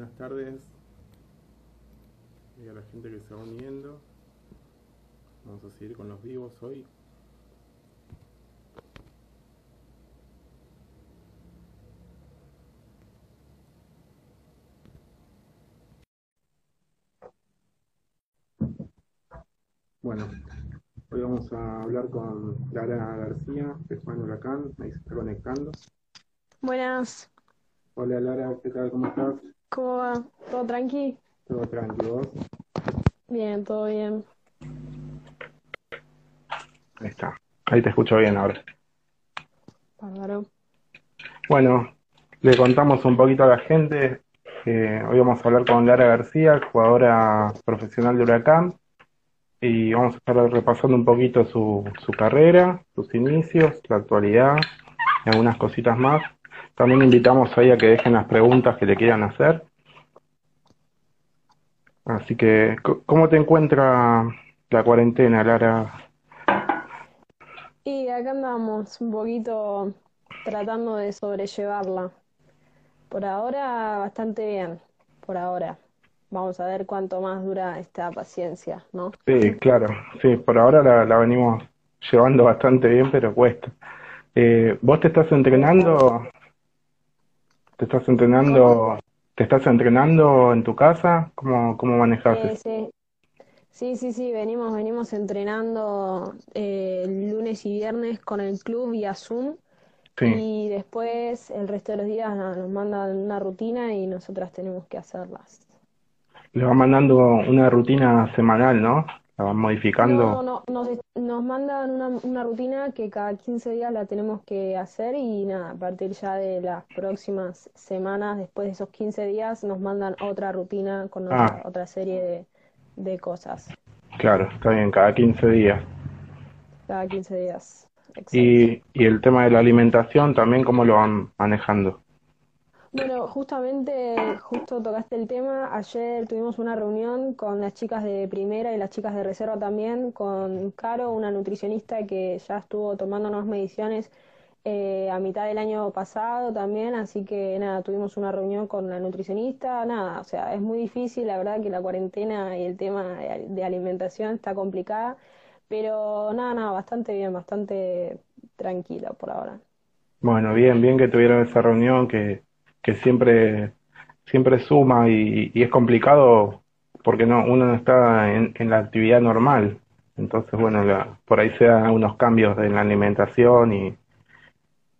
buenas tardes. Y a la gente que se va uniendo. Vamos a seguir con los vivos hoy. Bueno, hoy vamos a hablar con Lara García, de Juan Huracán, ahí se está conectando. Buenas, Hola Lara, ¿qué tal? ¿Cómo estás? ¿Cómo va? ¿Todo tranqui? Todo tranquilo, ¿vos? Bien, todo bien. Ahí está. Ahí te escucho bien ahora. Bárbaro. Bueno, le contamos un poquito a la gente que hoy vamos a hablar con Lara García, jugadora profesional de Huracán, y vamos a estar repasando un poquito su, su carrera, sus inicios, la actualidad y algunas cositas más. También invitamos ahí a que dejen las preguntas que le quieran hacer. Así que, ¿cómo te encuentra la cuarentena, Lara? Y acá andamos un poquito tratando de sobrellevarla. Por ahora, bastante bien. Por ahora. Vamos a ver cuánto más dura esta paciencia, ¿no? Sí, claro, sí, por ahora la, la venimos llevando bastante bien, pero cuesta. Eh, ¿vos te estás entrenando? ¿Te estás ¿Cómo? entrenando? ¿Te estás entrenando en tu casa? ¿Cómo, cómo manejas eso? sí, sí, sí, sí, venimos, venimos entrenando eh, lunes y viernes con el club vía Zoom. Sí, Y después el resto de los días nos mandan una rutina y nosotras tenemos que hacerlas. le van mandando una rutina semanal, ¿no? La van No, modificando. no, nos, nos mandan una, una rutina que cada 15 días la tenemos que hacer y nada, a partir ya de las próximas semanas, después de esos 15 días, nos mandan otra rutina con otra, Ah, otra serie de, de cosas. claro, está bien, cada 15 días. Cada 15 días, exacto. Y, y el tema de la alimentación también, ¿cómo lo van manejando? Bueno, justamente, justo tocaste el tema. Ayer tuvimos una reunión con las chicas de primera y las chicas de reserva también, con Caro, una nutricionista que ya estuvo tomándonos mediciones eh, a mitad del año pasado también, así que nada, tuvimos una reunión con la nutricionista, nada, o sea, es muy difícil, la verdad que la cuarentena y el tema de, alimentación está complicada, pero nada, nada, bastante bien, bastante tranquila por ahora. Bueno, bien, bien que tuvieron esa reunión que, que siempre, siempre suma y, y es complicado porque no, uno no está en, en la actividad normal. Entonces, bueno, la- por ahí se dan unos cambios en la alimentación y,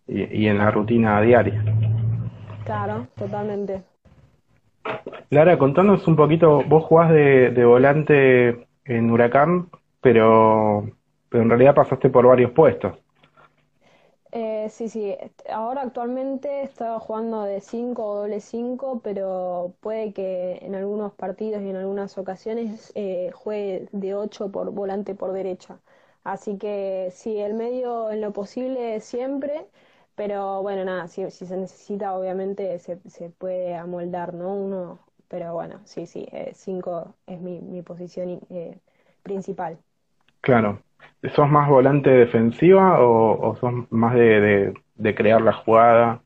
y, y en la rutina diaria. Claro, totalmente. Lara, contanos un poquito, vos jugás de, de volante en Huracán, pero, pero en realidad pasaste por varios puestos. Eh, sí, sí, ahora actualmente estaba jugando de 5 o doble 5, pero puede que en algunos partidos y en algunas ocasiones eh, juegue de 8 por volante por derecha. Así que sí, el medio en lo posible siempre, pero bueno, nada, si, si se necesita obviamente se, se puede amoldar, ¿no? Uno, pero bueno, sí, sí, 5 es mi, mi posición eh, principal. Claro. ¿Sos más volante defensiva o, o sos más de, crear la jugada?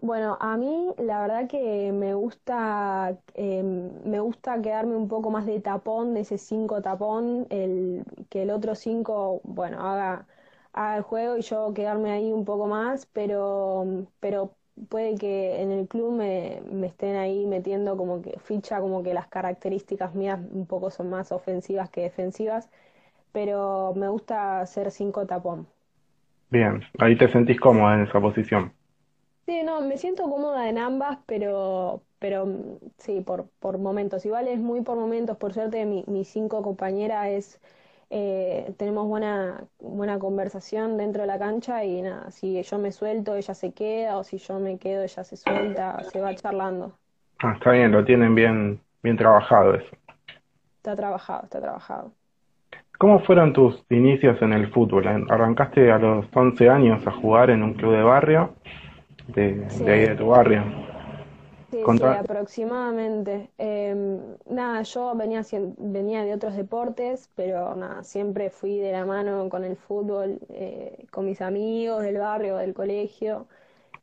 Bueno, a mí la verdad que me gusta, eh, me gusta quedarme un poco más de tapón, de ese 5 tapón, el, que el otro 5, bueno, haga, haga el juego y yo quedarme ahí un poco más, pero, pero puede que en el club me, me estén ahí metiendo como que ficha, como que las características mías un poco son más ofensivas que defensivas, pero me gusta ser 5 tapón. Bien, ahí te sentís cómoda en esa posición. Sí, no, me siento cómoda en ambas, pero, pero sí, por, por momentos. Igual es muy por momentos, por suerte mi, mi cinco compañera es, eh, tenemos buena, buena conversación dentro de la cancha y nada, si yo me suelto, ella se queda, o si yo me quedo, ella se suelta, se va charlando. Ah, está bien, lo tienen bien, bien trabajado eso. Está trabajado, está trabajado. ¿Cómo fueron tus inicios en el fútbol? Arrancaste a los 11 años a jugar en un club de barrio, de, de ahí de tu barrio. Sí, sí, aproximadamente. Em, nada, yo venía, venía de otros deportes, pero nada, siempre fui de la mano con el fútbol, eh, con mis amigos del barrio, del colegio.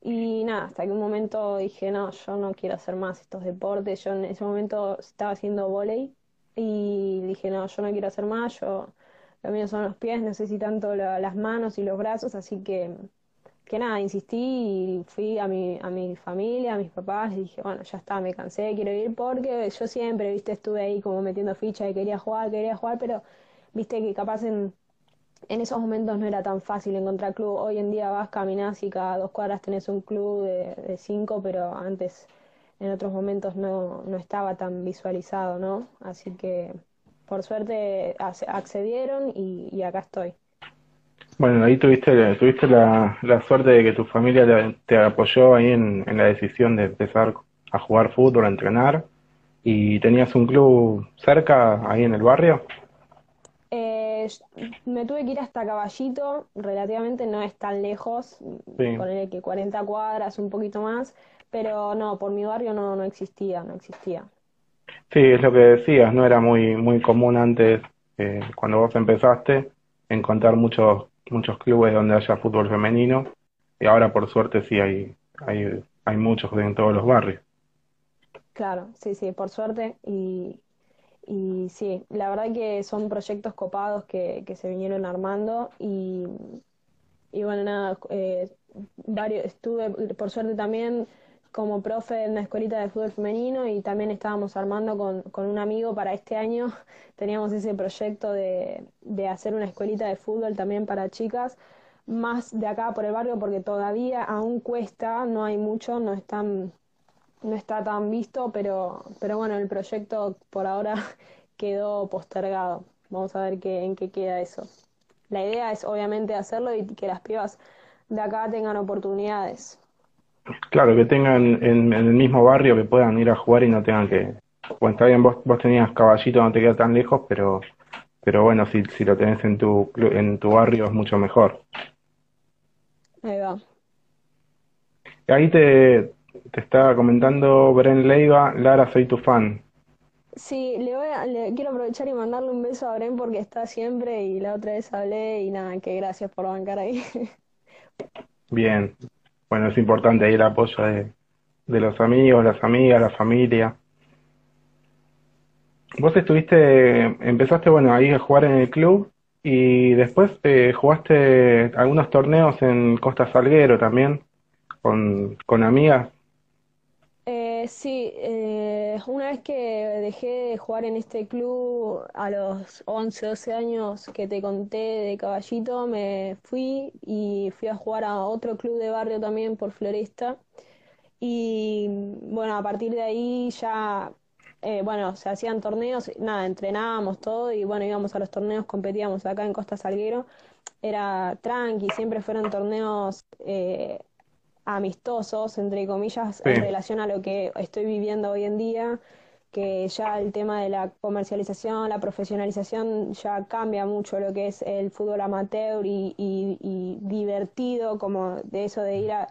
Y nada, hasta que un momento dije, no, yo no quiero hacer más estos deportes. Yo en ese momento estaba haciendo volei y dije, no, yo no quiero hacer más, yo lo mío son los pies, si tanto las manos y los brazos, así que, que nada, insistí y fui a mi, a mi familia, a mis papás, y dije, bueno, ya está, me cansé, quiero ir porque yo siempre, viste, estuve ahí como metiendo ficha y quería jugar, quería jugar, pero viste que capaz en, en esos momentos no era tan fácil encontrar club. Hoy en día vas, caminas y cada dos cuadras tenés un club de cinco, pero antes en otros momentos no, no estaba tan visualizado, ¿no? Así que por suerte accedieron y, acá estoy. Bueno, ahí tuviste, tuviste la, la suerte de que tu familia te, apoyó ahí en, en, la decisión de empezar a jugar fútbol, a entrenar. ¿Y tenías un club cerca ahí en el barrio? Eh, me tuve que ir hasta Caballito, relativamente no es tan lejos, ponerle que 40 cuadras, un poquito más, pero no, por mi barrio no, no existía, no existía. Sí, es lo que decías, no era muy muy común antes, eh, cuando vos empezaste, encontrar muchos muchos clubes donde haya fútbol femenino, y ahora por suerte sí hay, hay, hay muchos en todos los barrios. Claro, sí, sí, por suerte, y, y sí, la verdad que son proyectos copados que, que se vinieron armando, y, y bueno, nada, eh, varios, estuve por suerte también como profe en una escuelita de fútbol femenino y también estábamos armando con, con un amigo para este año, teníamos ese proyecto de, de hacer una escuelita de fútbol también para chicas, más de acá por el barrio porque todavía aún cuesta, no hay mucho, no están no está tan visto, pero, pero bueno, el proyecto por ahora quedó postergado. Vamos a ver qué, en qué queda eso. La idea es obviamente hacerlo y que las pibas de acá tengan oportunidades. Claro, que tengan en, el mismo barrio, que puedan ir a jugar y no tengan que... Bueno, está bien, vos, vos tenías caballito, no te queda tan lejos, pero, pero bueno, si, si lo tenés en tu, en tu barrio es mucho mejor. Ahí va. Ahí te, te estaba comentando Bren Leiva, Lara, soy tu fan. Sí, le, voy a, le quiero aprovechar y mandarle un beso a Bren porque está siempre y la otra vez hablé y nada, que gracias por bancar ahí. Bien, bueno, es importante ahí el apoyo de, de los amigos, las amigas, la familia. Vos estuviste, empezaste, bueno, ahí a jugar en el club y después eh, jugaste algunos torneos en Costa Salguero también, con, con amigas. Eh, sí, eh, una vez que dejé de jugar en este club a los 11, 12 años que te conté de caballito, me fui y fui a jugar a otro club de barrio también por Floresta. Y bueno, a partir de ahí ya, eh, bueno, se hacían torneos, nada, entrenábamos todo y bueno, íbamos a los torneos, competíamos acá en Costa Salguero. Era tranqui, siempre fueron torneos amistosos, entre comillas, en relación a lo que estoy viviendo hoy en día, que ya el tema de la comercialización, la profesionalización ya cambia mucho lo que es el fútbol amateur y, y, divertido, como de eso de ir a,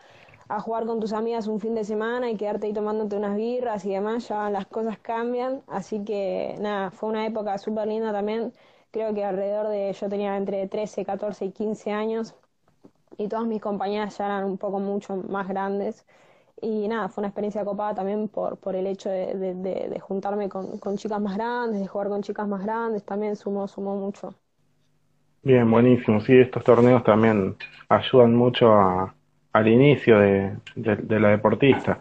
a, jugar con tus amigas un fin de semana y quedarte ahí tomándote unas birras y demás, ya las cosas cambian, así que nada, fue una época súper linda también, creo que alrededor de, yo tenía entre 13, 14 y 15 años, y todas mis compañeras ya eran un poco mucho más grandes. Y nada, fue una experiencia copada también por, por el hecho de, de, juntarme con, con, chicas más grandes, de jugar con chicas más grandes, también sumó, sumó mucho. Bien, buenísimo. Sí, estos torneos también ayudan mucho a, al inicio de, de, la deportista.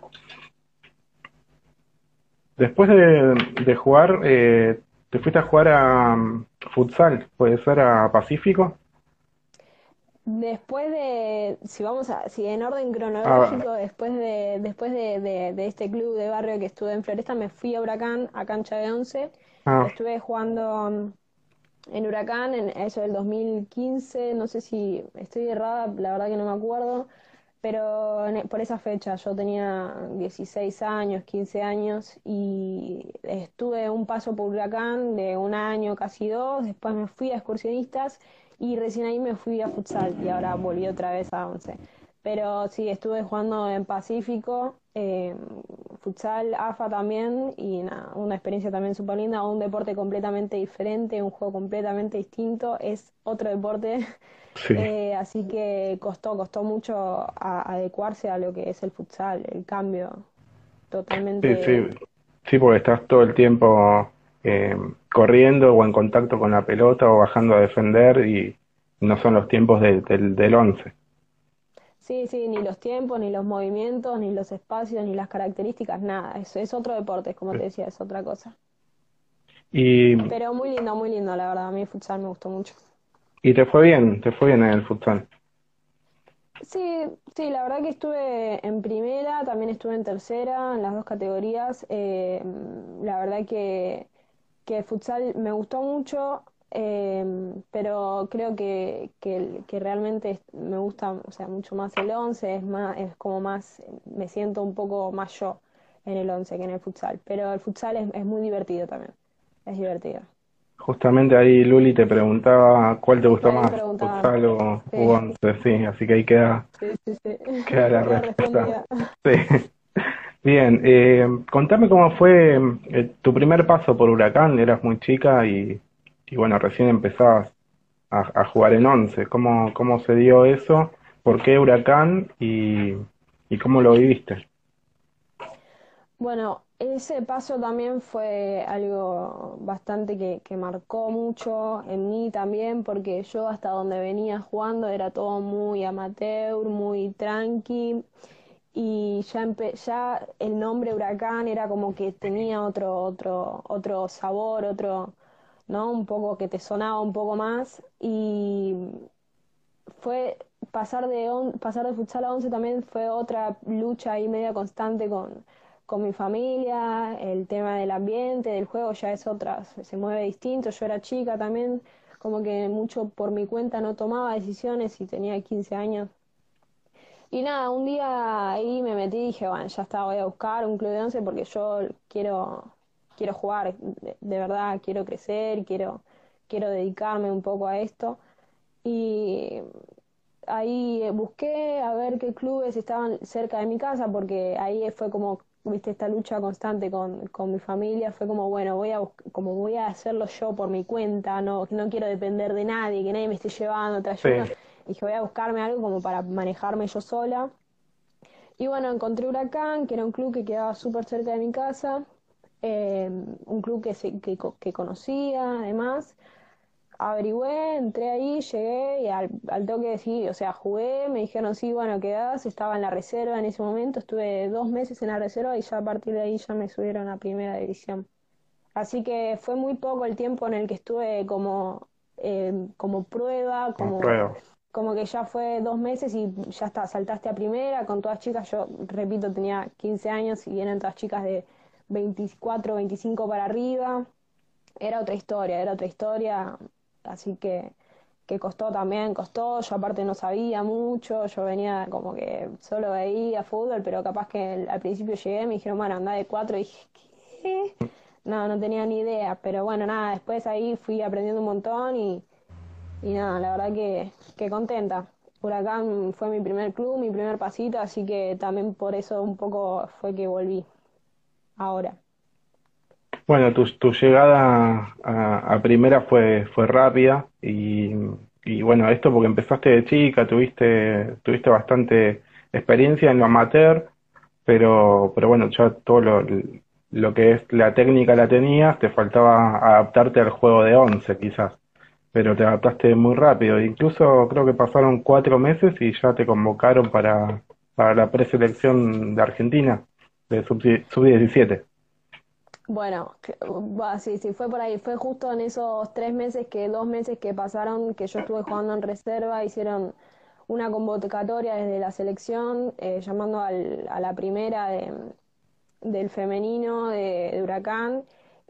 Después de, de jugar, eh, ¿te fuiste a jugar a um, futsal? ¿Puede ser a Pacífico? Después de, si vamos a, si en orden cronológico, ah. después de, después de, de, este club de barrio que estuve en Floresta, me fui a Huracán, a cancha de once. Ah. Estuve jugando en Huracán en eso del 2015, no sé si estoy errada, la verdad que no me acuerdo, pero por esa fecha yo tenía 16 años, 15 años y estuve un paso por Huracán de un año, casi dos, después me fui a excursionistas y recién ahí me fui a futsal y ahora volví otra vez a once. Pero sí, estuve jugando en Pacífico eh, futsal, AFA también, y una experiencia también súper linda, un deporte completamente diferente, un juego completamente distinto, es otro deporte, eh, así que costó, costó mucho adecuarse a lo que es el futsal, el cambio totalmente. Sí, sí, sí porque estás todo el tiempo eh, corriendo o en contacto con la pelota o bajando a defender y no son los tiempos del, del 11. Sí, sí, ni los tiempos, ni los movimientos, ni los espacios, ni las características, nada. Es, es otro deporte, como te decía, es otra cosa. Y, Pero muy lindo, muy lindo, la verdad. A mí el futsal me gustó mucho. ¿Y te fue bien? ¿Te fue bien en el futsal? Sí, sí, la verdad que estuve en primera, también estuve en tercera, en las dos categorías. Eh, la verdad que, que el futsal me gustó mucho. Em, pero creo que, que, realmente me gusta, o sea, mucho más el 11, es más, es como más, me siento un poco más yo en el 11 que en el futsal, pero el futsal es, es muy divertido también, es divertido. Justamente ahí Luli te preguntaba cuál te gustó más, futsal o sí. 11, sí, así que ahí queda, queda la respuesta. Sí. Bien, eh, contame cómo fue eh, tu primer paso por Huracán, eras muy chica y bueno, recién empezabas a, jugar en once. ¿Cómo, ¿Cómo se dio eso? ¿Por qué Huracán? Y, y cómo lo viviste? Bueno, ese paso también fue algo bastante que, que, marcó mucho en mí también, porque yo hasta donde venía jugando era todo muy amateur, muy tranqui, y ya, ya el nombre Huracán era como que tenía otro, otro, otro sabor, otro, ¿no? Un poco que te sonaba un poco más y fue pasar de pasar de futsal a once también fue otra lucha ahí media constante con, con mi familia, el tema del ambiente, del juego ya es otra, se mueve distinto, yo era chica también, como que mucho por mi cuenta no tomaba decisiones y tenía 15 años. Y nada, un día ahí me metí y dije, bueno, ya está, voy a buscar un club de once porque yo quiero quiero jugar, de, verdad, quiero crecer, quiero, quiero dedicarme un poco a esto. Y ahí busqué a ver qué clubes estaban cerca de mi casa, porque ahí fue como, viste, esta lucha constante con, con mi familia, fue como, bueno, voy a, como voy a hacerlo yo por mi cuenta, no, no quiero depender de nadie, que nadie me esté llevando, te ayuda. Dije, voy a buscarme algo como para manejarme yo sola. Y bueno, encontré Huracán, que era un club que quedaba súper cerca de mi casa, eh, un club que, que, que, conocía, además. Averigüé, entré ahí, llegué y al, al toque sí, o sea, jugué, me dijeron sí, bueno, quedás, estaba en la reserva en ese momento, estuve dos meses en la reserva y ya a partir de ahí ya me subieron a primera división. Así que fue muy poco el tiempo en el que estuve como, eh, como prueba, como, como que ya fue dos meses y ya está, saltaste a primera con todas chicas, yo repito, tenía 15 años y eran todas chicas de 24, 25 para arriba. Era otra historia, era otra historia, así que, que costó también, costó. Yo aparte no sabía mucho, yo venía como que solo veía fútbol, pero capaz que al principio llegué, me dijeron, bueno, anda de cuatro, y dije, ¿qué? No, no tenía ni idea, pero bueno, nada, después ahí fui aprendiendo un montón y, y nada, la verdad que, que contenta. Huracán fue mi primer club, mi primer pasito, así que también por eso un poco fue que volví ahora. Bueno, tu, tu llegada a, primera fue, fue rápida y, y, bueno, esto porque empezaste de chica, tuviste, tuviste bastante experiencia en lo amateur, pero, pero bueno, ya todo lo, lo que es la técnica la tenías, te faltaba adaptarte al juego de once quizás, pero te adaptaste muy rápido. Incluso creo que pasaron cuatro meses y ya te convocaron para, para la preselección de Argentina de sub-17. Bueno, sí, sí, fue por ahí. Fue justo en esos tres meses que, dos meses que pasaron, que yo estuve jugando en reserva, hicieron una convocatoria desde la selección, eh, llamando al, a la primera de, del femenino de, Huracán.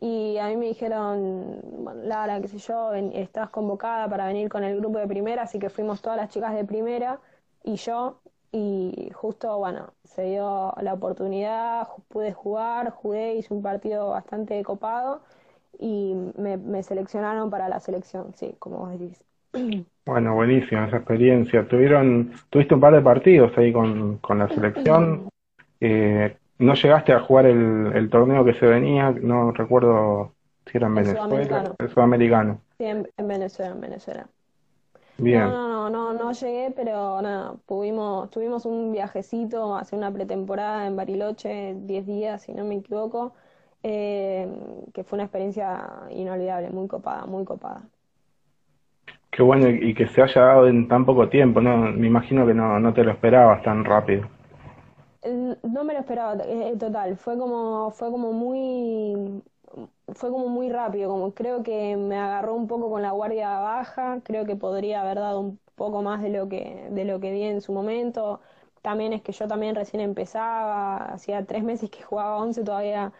Y a mí me dijeron, bueno, Lara, qué sé yo, estás convocada para venir con el grupo de primera, así que fuimos todas las chicas de primera y yo, y justo, bueno, se dio la oportunidad, pude jugar, jugué, hice un partido bastante copado y me, seleccionaron para la selección, sí, como vos decís. Bueno, buenísima esa experiencia. Tuvieron, tuviste un par de partidos ahí con, con la selección Eh, ¿No llegaste a jugar el, torneo que se venía? No recuerdo si era en Venezuela. El sudamericano. Sí, en, Venezuela, en Venezuela. Bien. No, no, no, no, llegué, pero nada, tuvimos, tuvimos un viajecito hace una pretemporada en Bariloche, 10 días, si no me equivoco, eh, que fue una experiencia inolvidable, muy copada, muy copada. Qué bueno y que se haya dado en tan poco tiempo, ¿no? Me imagino que no, no te lo esperabas tan rápido. No me lo esperaba, eh, total, fue como, fue como muy, fue como muy rápido, como creo que me agarró un poco con la guardia baja, creo que podría haber dado un poco más de lo que, de lo que di en su momento. También es que yo también recién empezaba, hacía tres meses que jugaba once, todavía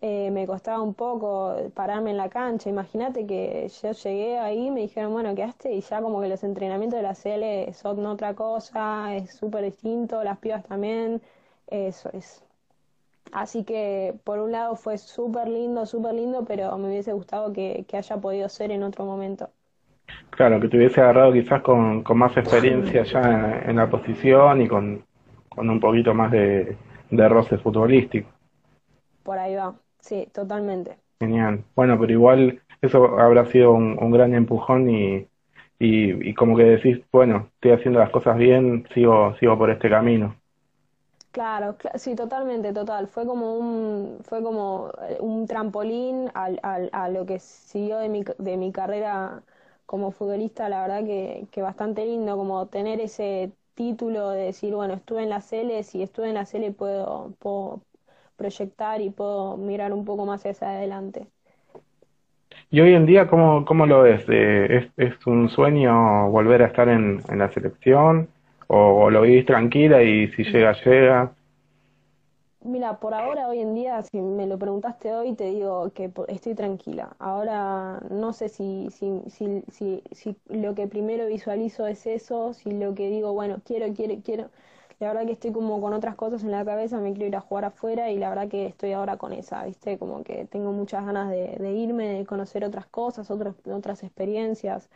eh, me costaba un poco pararme en la cancha. Imagínate que yo llegué ahí, me dijeron, bueno, quedaste y ya como que los entrenamientos de la CL son otra cosa, es súper distinto, las pibas también, eso es. Así que por un lado fue súper lindo, súper lindo, pero me hubiese gustado que, haya podido ser en otro momento. Claro, que te hubiese agarrado quizás con, con más experiencia ya en, la posición y con, con un poquito más de, de roce futbolístico. Por ahí va. Sí, totalmente. Genial. Bueno, pero igual eso habrá sido un, gran empujón y, y, como que decís, bueno, estoy haciendo las cosas bien, sigo, sigo por este camino. Claro, sí, totalmente, total. Fue como un, fue como eh, un trampolín al, al, a lo que siguió de mi, de mi carrera como futbolista, la verdad que, que bastante lindo, como tener ese título de decir, bueno, estuve en la Cele, si estuve en la Cele puedo, puedo, proyectar y puedo mirar un poco más hacia adelante. ¿Y hoy en día cómo, cómo lo ves? Eh, ¿es, ¿Es un sueño volver a estar en, en la selección? ¿O, lo vivís tranquila y si llega, llega? Mira, por ahora, hoy en día, si me lo preguntaste hoy, te digo que estoy tranquila. Ahora no sé si, si, si, si, si lo que primero visualizo es eso, si lo que digo, bueno, quiero, quiero, quiero la verdad que estoy como con otras cosas en la cabeza, me quiero ir a jugar afuera y la verdad que estoy ahora con esa, ¿viste? Como que tengo muchas ganas de, irme, de conocer otras cosas, otros, otras experiencias,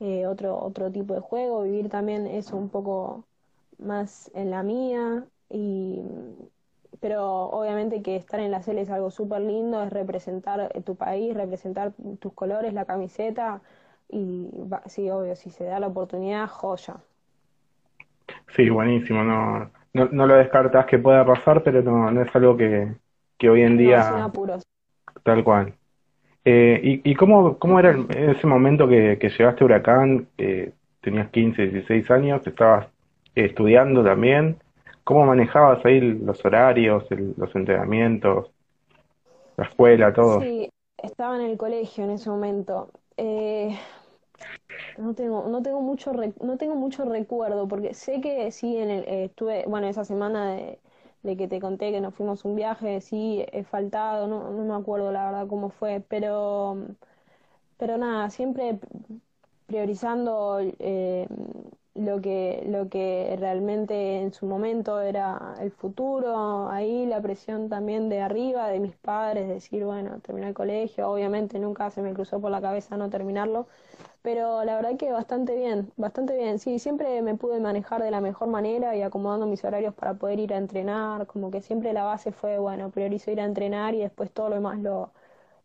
eh, otro, otro tipo de juego, vivir también eso un poco más en la mía y pero obviamente que estar en la CL es algo súper lindo, es representar tu país, representar tus colores, la camiseta y sí, obvio, si se da la oportunidad, joya. Sí, buenísimo. No, no, no lo descartas que pueda pasar, pero no, no es algo que, que hoy en día... Tal cual. Eh, ¿y, ¿Y cómo, cómo era ese momento que, que llegaste a Huracán? que tenías 15, 16 años, estabas estudiando también. ¿Cómo manejabas ahí los horarios, los entrenamientos, la escuela, todo? Sí, estaba en el colegio en ese momento. Eh, no tengo, no tengo mucho, no tengo mucho recuerdo, porque sé que sí, en el, eh, estuve, bueno, esa semana de, de, que te conté que nos fuimos un viaje, sí, he faltado, no, no me acuerdo la verdad cómo fue, pero, pero nada, siempre priorizando eh, lo que, lo que realmente en su momento era el futuro, ahí la presión también de arriba, de mis padres, decir, bueno, terminar el colegio, obviamente nunca se me cruzó por la cabeza no terminarlo, pero la verdad que bastante bien, bastante bien, sí, siempre me pude manejar de la mejor manera y acomodando mis horarios para poder ir a entrenar, como que siempre la base fue, bueno, priorizo ir a entrenar y después todo lo demás lo,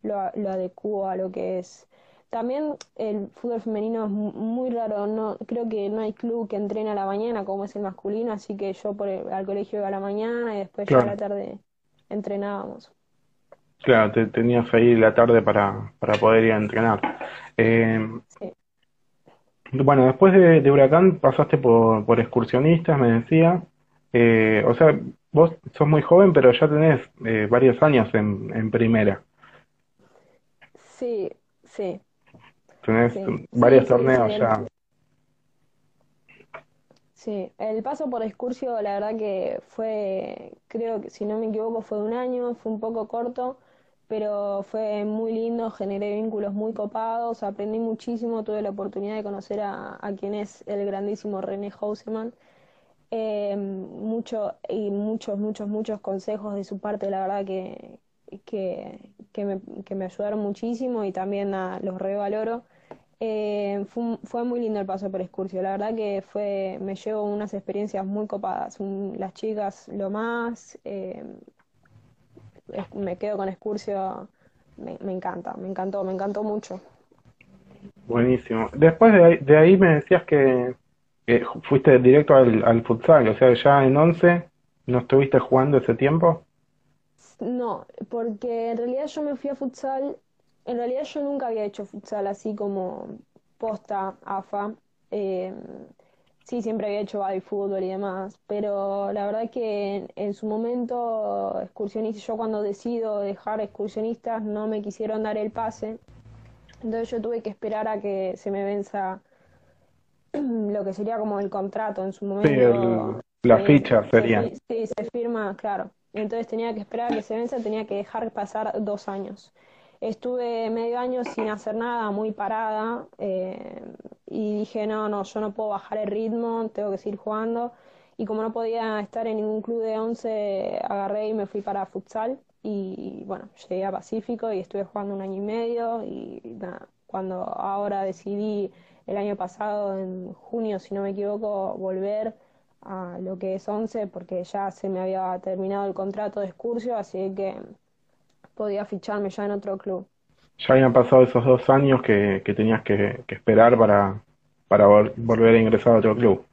lo, lo adecuo a lo que es también el fútbol femenino es muy raro, no creo que no hay club que entrene a la mañana como es el masculino, así que yo por al colegio iba a la mañana y después ya a la tarde entrenábamos. Claro, te, tenías ahí la tarde para, para poder ir a entrenar. Eh, bueno, después de, Huracán pasaste por, por excursionistas, me decía. Eh, o sea, vos sos muy joven, pero ya tenés eh, varios años en, en primera. Sí, sí. Tenés varios torneos ya. Sí, el paso por Excursio, la verdad que fue, creo que si no me equivoco, fue un año, fue un poco corto, pero fue muy lindo, generé vínculos muy copados, aprendí muchísimo, tuve la oportunidad de conocer a, quien es el grandísimo René Hausemann. Eh, mucho y muchos, muchos, muchos consejos de su parte, la verdad que, que, que, me, que me ayudaron muchísimo y también a, los revaloro. Eh, fue, muy lindo el paso por Excursio, la verdad que fue, me llevo unas experiencias muy copadas, las chicas lo más, eh, me quedo con Excursio, me, encanta, me encantó, me encantó mucho. Buenísimo. Después de ahí, me decías que, fuiste directo al, futsal, o sea, ya en 11 no estuviste jugando ese tiempo. No, porque en realidad yo me fui a futsal en realidad yo nunca había hecho futsal así como posta, AFA. Eh, sí, siempre había hecho fútbol y demás, pero la verdad que en, su momento excursionista, yo cuando decido dejar excursionistas no me quisieron dar el pase, entonces yo tuve que esperar a que se me venza lo que sería como el contrato en su momento. Sí, la ficha sería. sí, se firma, claro. Entonces tenía que esperar a que se venza, tenía que dejar pasar dos años. Estuve medio año sin hacer nada, muy parada, eh, y dije, no, no, yo no puedo bajar el ritmo, tengo que seguir jugando. Y como no podía estar en ningún club de 11, agarré y me fui para futsal. Y bueno, llegué a Pacífico y estuve jugando un año y medio. Y cuando ahora decidí el año pasado, en junio, si no me equivoco, volver a lo que es 11, porque ya se me había terminado el contrato de excursio, así que podía ficharme ya en otro club. Ya habían pasado esos dos años que, tenías que, esperar para, para volver a ingresar a otro club.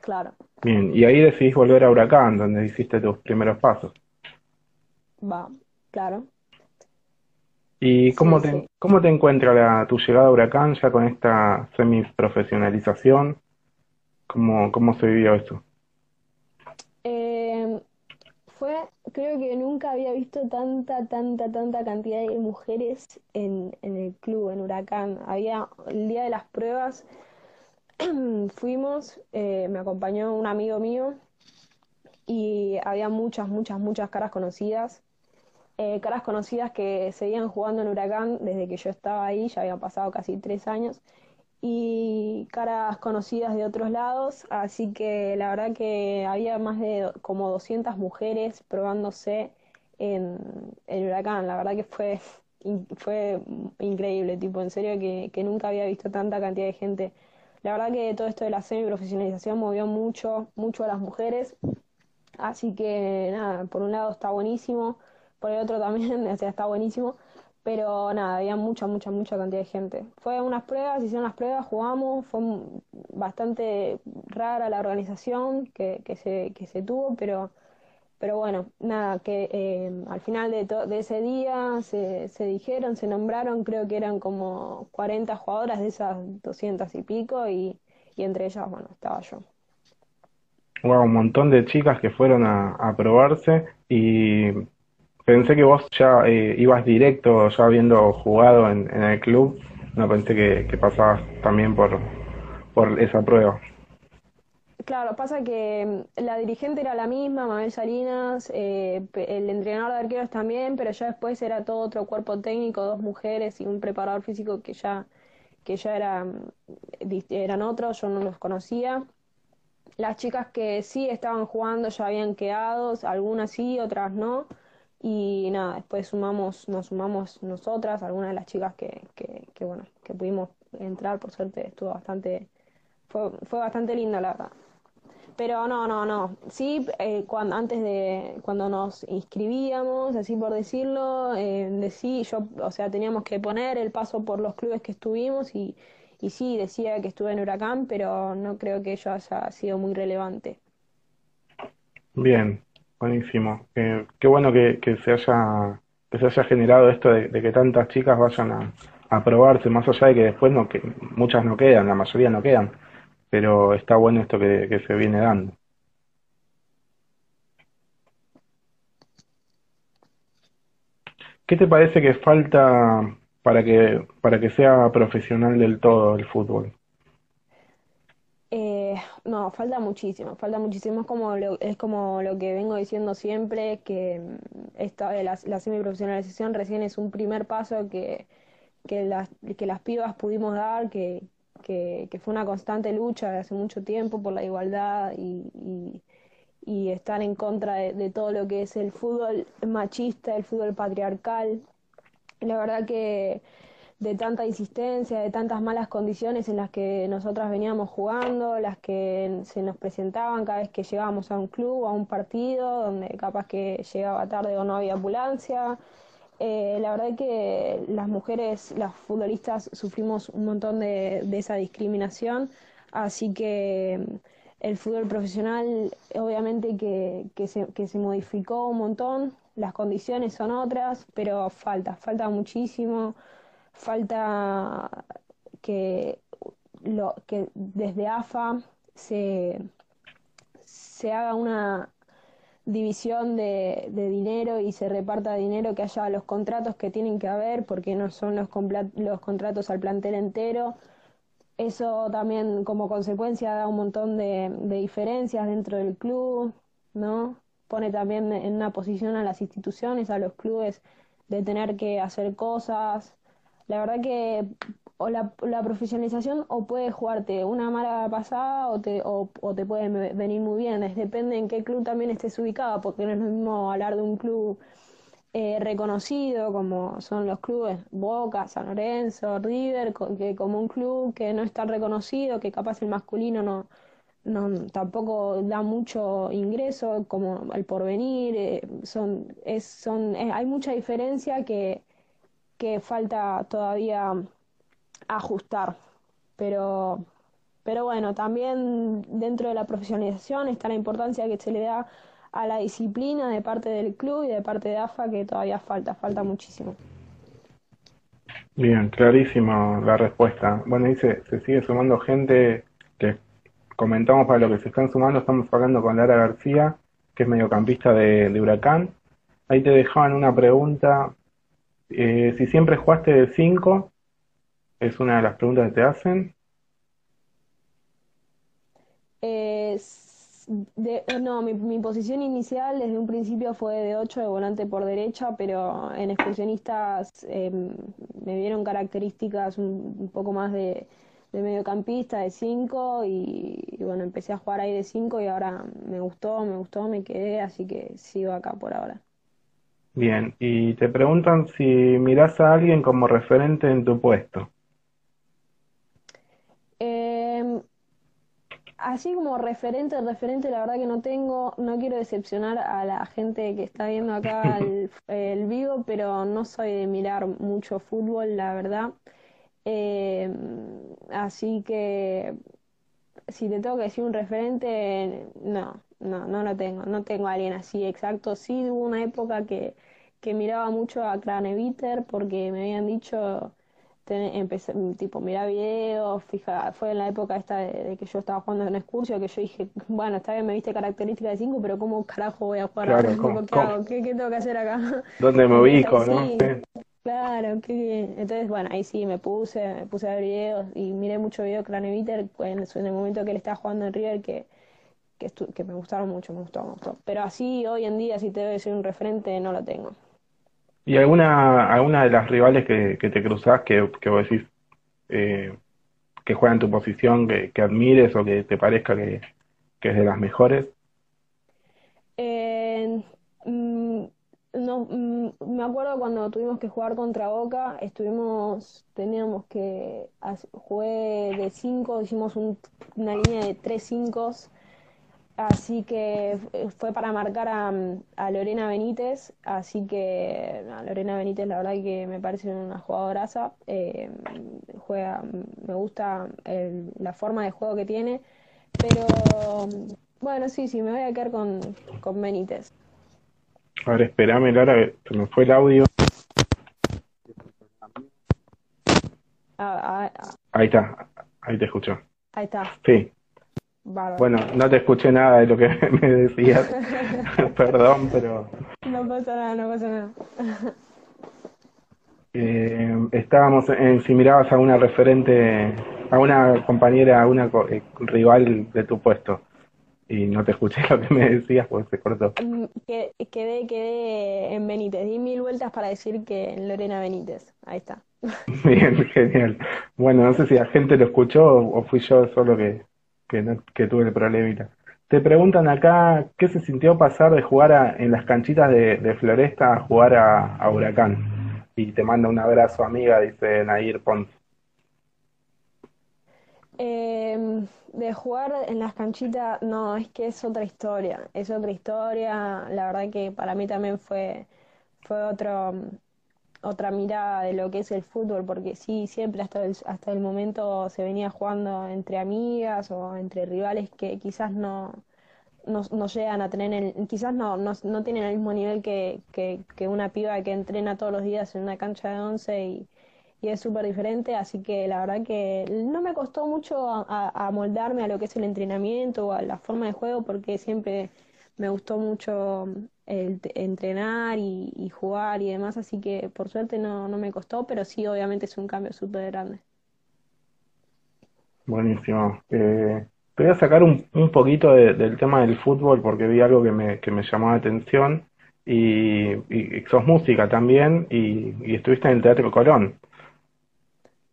Claro. Bien, y ahí decidís volver a Huracán, donde hiciste tus primeros pasos. Va, claro. ¿Y cómo, te, cómo te encuentra la, tu llegada a Huracán ya con esta semi-profesionalización? ¿Cómo, ¿Cómo se vivió eso? Creo que nunca había visto tanta, tanta, tanta cantidad de mujeres en, el club, en Huracán. Había el día de las pruebas, fuimos, eh, me acompañó un amigo mío y había muchas, muchas, muchas caras conocidas. Eh, caras conocidas que seguían jugando en Huracán desde que yo estaba ahí, ya habían pasado casi tres años y caras conocidas de otros lados, así que la verdad que había más de como 200 mujeres probándose en el huracán, la verdad que fue, fue increíble, tipo, en serio que, que nunca había visto tanta cantidad de gente. La verdad que todo esto de la semi-profesionalización movió mucho, mucho a las mujeres, así que nada, por un lado está buenísimo, por el otro también, o sea, está buenísimo, pero nada, había mucha, mucha, mucha cantidad de gente. Fue unas pruebas, hicieron las pruebas, jugamos, fue bastante rara la organización que, que, se, que se tuvo, pero, pero bueno, nada, que eh, al final de, de ese día se, se dijeron, se nombraron, creo que eran como 40 jugadoras de esas 200 y pico, y, y entre ellas, bueno, estaba yo. Wow, un montón de chicas que fueron a, a probarse y Pensé que vos ya eh, ibas directo, ya habiendo jugado en, el club, no pensé que, pasabas también por, por esa prueba. Claro, pasa que mm, la dirigente era la misma, Mabel Salinas, eh, el entrenador de arqueros también, pero ya después era todo otro cuerpo técnico, dos mujeres y un preparador físico que ya, que ya era, mm, eran otros, yo no los conocía. Las chicas que sí estaban jugando ya habían quedado, algunas sí, otras no. Y nada, después sumamos, nos sumamos nosotras, algunas de las chicas que, que, que bueno, que pudimos entrar, por suerte estuvo bastante, fue, fue bastante linda la verdad. Pero no, no, no. Sí, eh, cuando, antes de, cuando nos inscribíamos, así por decirlo, eh, decí, yo, o sea, teníamos que poner el paso por los clubes que estuvimos y, y sí, decía que estuve en Huracán, pero no creo que ello haya sido muy relevante. Bien, Buenísimo. qué bueno que, se haya, que generado esto de, que tantas chicas vayan a, probarse, más allá de que después no, que muchas no quedan, la mayoría no quedan, pero está bueno esto que, se viene dando. ¿Qué te parece que falta para que, para que sea profesional del todo el fútbol? Eh, no, falta muchísimo, falta muchísimo. Es como lo, es como lo que vengo diciendo siempre, que mm, esta, la, la semiprofesionalización recién es un primer paso que, que, las, que las pibas pudimos dar, que, que, fue una constante lucha de hace mucho tiempo por la igualdad y, y, y estar en contra de, todo lo que es el fútbol machista, el fútbol patriarcal. la verdad que de tanta insistencia, de tantas malas condiciones en las que nosotras veníamos jugando, las que se nos presentaban cada vez que llegábamos a un club, a un partido, donde capaz que llegaba tarde o no había ambulancia. Eh, la verdad que las mujeres, las futbolistas, sufrimos un montón de, esa discriminación, así que el fútbol profesional obviamente que, que se modificó un montón, las condiciones son otras, pero falta, falta muchísimo falta que, lo, que desde AFA se, se haga una división de, de, dinero y se reparta dinero, que haya los contratos que tienen que haber, porque no son los, los contratos al plantel entero. Eso también como consecuencia da un montón de, de diferencias dentro del club, ¿no? Pone también en una posición a las instituciones, a los clubes, de tener que hacer cosas, la verdad que o la, la, profesionalización o puede jugarte una mala pasada o te, o, te puede venir muy bien. Es, depende en qué club también estés ubicado, porque no es lo mismo hablar de un club eh, reconocido como son los clubes Boca, San Lorenzo, River, que como un club que no es tan reconocido, que capaz el masculino no, no tampoco da mucho ingreso como el porvenir. Eh, son, es, son, eh, hay mucha diferencia que que falta todavía ajustar. Pero, pero bueno, también dentro de la profesionalización está la importancia que se le da a la disciplina de parte del club y de parte de AFA que todavía falta, falta muchísimo. Bien, clarísima la respuesta. Bueno, dice, se sigue sumando gente que comentamos para lo que se están sumando, estamos hablando con Lara García, que es mediocampista de, de Huracán. Ahí te dejaban una pregunta eh, si siempre jugaste de 5, es una de las preguntas que te hacen. Eh, no, mi, posición inicial desde un principio fue de 8 de volante por derecha, pero en excursionistas em, me dieron características un, poco más de, mediocampista, de 5, y, y, bueno, empecé a jugar ahí de 5 y ahora me gustó, me gustó, me quedé, así que sigo acá por ahora. Bien, y te preguntan si miras a alguien como referente en tu puesto. Em, así como referente, referente, la verdad que no tengo, no quiero decepcionar a la gente que está viendo acá el, vivo, pero no soy de mirar mucho fútbol, la verdad. Em, así que si te tengo que decir un referente, no, no, no lo tengo, no tengo a alguien así exacto. Sí hubo una época que, que miraba mucho a Craneviter porque me habían dicho, empecé, tipo, mirar videos, fija, fue en la época esta de, que yo estaba jugando en Excursio que yo dije, bueno, está bien, me viste características de 5, pero ¿cómo carajo voy a jugar claro, ¿Qué, ¿Qué, tengo que hacer acá? ¿Dónde me ubico, no? Claro, qué bien. Entonces, bueno, ahí sí me puse, me puse a ver videos y miré mucho video de Craneviter en, en el momento que él estaba jugando en River que que, me gustaron mucho, me gustó, me gustó. Pero así, hoy en día, si te debe ser un referente, no lo tengo. ¿Y alguna, alguna de las rivales que, que te cruzás que, que vos decís eh, que juega en tu posición, que, que admires o que te parezca que, que es de las mejores? Eh, mm, no, mm, me acuerdo cuando tuvimos que jugar contra Boca, estuvimos, teníamos que, jugué de 5, hicimos una línea de 3 5 Así que fue para marcar a, Lorena Benítez, así que a Lorena Benítez la verdad que me parece una jugadoraza, eh, juega, me gusta la forma de juego que tiene, pero bueno, sí, sí, me voy a quedar con, con Benítez. A ver, espérame, Lara, se me fue el audio. Ah, ah, ah. Ahí está, ahí te escucho. Ahí está. Sí. Bueno, no te escuché nada de lo que me decías. Perdón, pero. No pasa nada, no pasa nada. Eh, estábamos en si mirabas a una referente, a una compañera, a una eh, rival de tu puesto. Y no te escuché lo que me decías porque se cortó. Mm, quedé, quedé en Benítez. Di mil vueltas para decir que en Lorena Benítez. Ahí está. Bien, genial. Bueno, no sé si la gente lo escuchó o fui yo solo que, que, tuve el problemita. Te preguntan acá qué se sintió pasar de jugar en las canchitas de, Floresta a jugar a, Huracán. Y, te manda un abrazo amiga, dice Nair Pons. Em, de jugar en las canchitas, no, es que es otra historia, es otra historia, la verdad que para mí también fue, fue otro, otra mirada de lo que es el fútbol, porque sí, siempre hasta el, hasta el momento se venía jugando entre amigas o entre rivales que quizás no, no, no llegan a tener, el, quizás no, no, no, tienen el mismo nivel que, que, que, una piba que entrena todos los días en una cancha de once y, y es súper diferente, así que la verdad que no me costó mucho a, moldarme a lo que es el entrenamiento o a la forma de juego, porque siempre me gustó mucho el entrenar y, jugar y demás, así que por suerte no, no me costó, pero sí, obviamente es un cambio súper grande. Buenísimo. Eh, te voy a sacar un, un poquito del tema del fútbol porque vi algo que me, que me llamó la atención y, y, sos música también y, y estuviste en el Teatro Colón.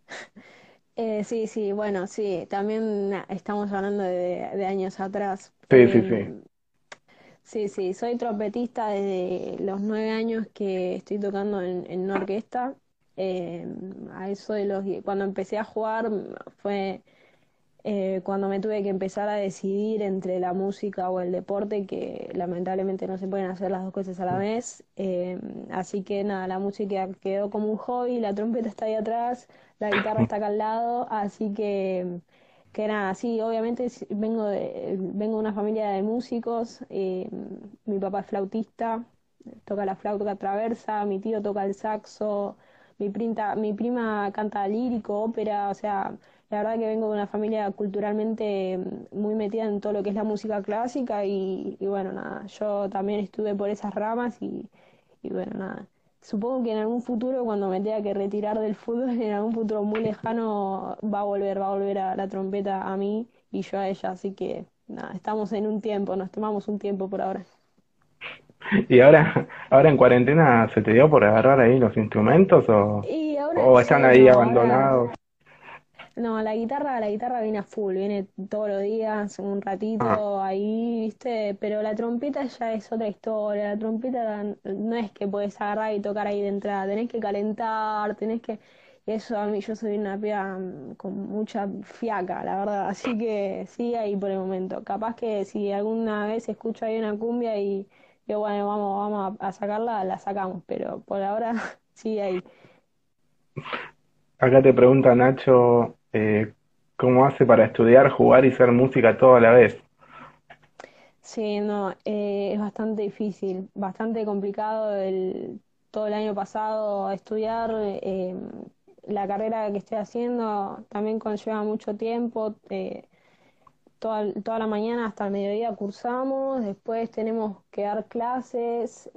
Eh, sí, sí, bueno, sí, también estamos hablando de, años atrás. Sí, sí, sí. Em, sí, sí, soy trompetista desde los nueve años que estoy tocando en, en una orquesta. Em, a eso de los cuando empecé a jugar fue eh, cuando me tuve que empezar a decidir entre la música o el deporte, que lamentablemente no se pueden hacer las dos cosas a la vez. Em, así que nada, la música quedó como un hobby, la trompeta está ahí atrás la guitarra está acá al lado, así que, que nada, sí, obviamente vengo de, vengo de una familia de músicos, eh, mi papá es flautista, toca la flauta traversa, mi tío toca el saxo, mi, printa, mi prima canta lírico, ópera, o sea, la verdad que vengo de una familia culturalmente muy metida en todo lo que es la música clásica y, y bueno, nada, yo también estuve por esas ramas y, y bueno, nada supongo que en algún futuro, cuando me tenga que retirar del fútbol, en algún futuro muy lejano, va a volver, va a volver a la trompeta a mí y yo a ella. Así que nada, estamos en un tiempo, nos tomamos un tiempo por ahora. ¿Y ahora, ahora en cuarentena se te dio por agarrar ahí los instrumentos o, o están ahí abandonados? No, la guitarra, la guitarra viene a full, viene todos los días, un ratito ah. ahí, ¿viste? Pero la trompeta ya es otra historia. La trompeta no es que puedes agarrar y tocar ahí de entrada, tenés que calentar, tenés que... Eso a mí, yo soy una piba mm, con mucha fiaca, la verdad. Así que sí, ahí por el momento. Capaz que si alguna vez escucho ahí una cumbia y yo, bueno, vamos, vamos a, sacarla, la sacamos. Pero por ahora sí ahí. Acá te pregunta Nacho, eh, cómo hace para estudiar, jugar y ser música todo a la vez. Sí, no, eh, es bastante difícil, bastante complicado el, todo el año pasado estudiar. Eh, la carrera que estoy haciendo también conlleva mucho tiempo. toda, toda la mañana hasta el mediodía cursamos, después tenemos que dar clases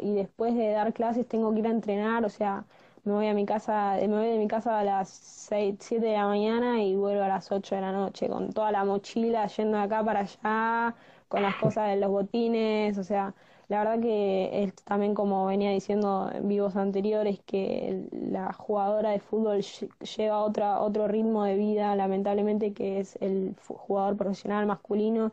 y después de dar clases tengo que ir a entrenar, o sea, me voy a mi casa, me voy de mi casa a las 6, 7 de la mañana y vuelvo a las 8 de la noche con toda la mochila yendo de acá para allá, con las cosas de los botines, o sea, la verdad que es también como venía diciendo en vivos anteriores que la jugadora de fútbol lleva otra, otro ritmo de vida, lamentablemente que es el jugador profesional masculino